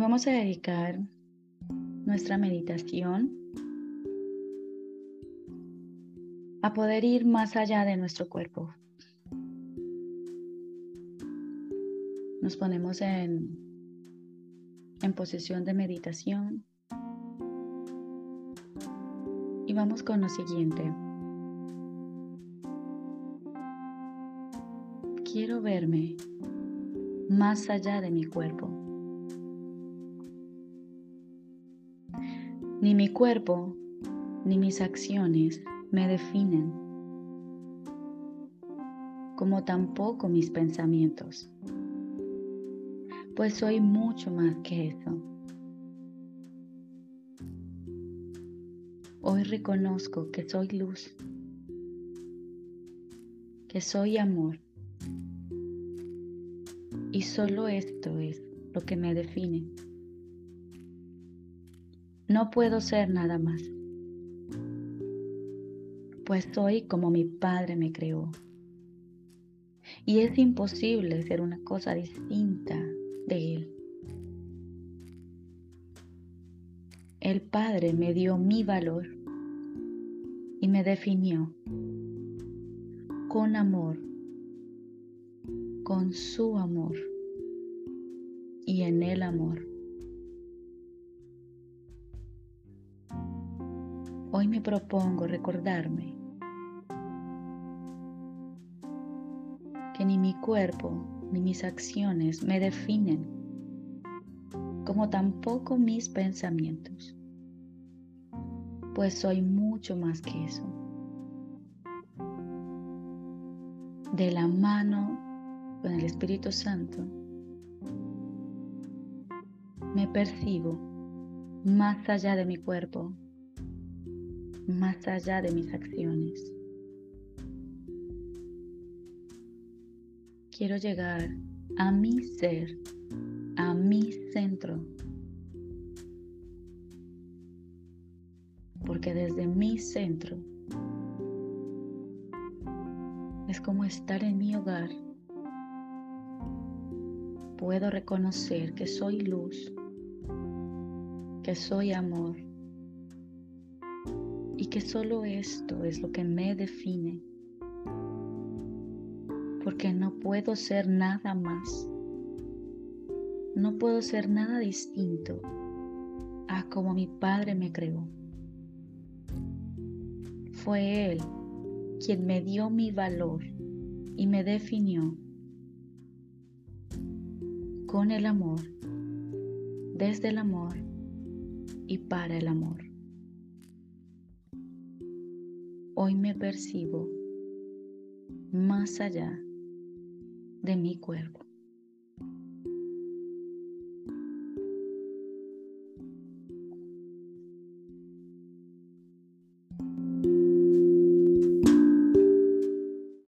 Vamos a dedicar nuestra meditación a poder ir más allá de nuestro cuerpo. Nos ponemos en, en posición de meditación y vamos con lo siguiente. Quiero verme más allá de mi cuerpo. Ni mi cuerpo ni mis acciones me definen, como tampoco mis pensamientos, pues soy mucho más que eso. Hoy reconozco que soy luz, que soy amor, y solo esto es lo que me define. No puedo ser nada más, pues soy como mi Padre me creó. Y es imposible ser una cosa distinta de Él. El Padre me dio mi valor y me definió con amor, con su amor y en el amor. Hoy me propongo recordarme que ni mi cuerpo ni mis acciones me definen, como tampoco mis pensamientos, pues soy mucho más que eso. De la mano con el Espíritu Santo, me percibo más allá de mi cuerpo más allá de mis acciones. Quiero llegar a mi ser, a mi centro. Porque desde mi centro es como estar en mi hogar. Puedo reconocer que soy luz, que soy amor y que solo esto es lo que me define, porque no puedo ser nada más, no puedo ser nada distinto a como mi Padre me creó. Fue Él quien me dio mi valor y me definió con el amor, desde el amor y para el amor. Hoy me percibo más allá de mi cuerpo.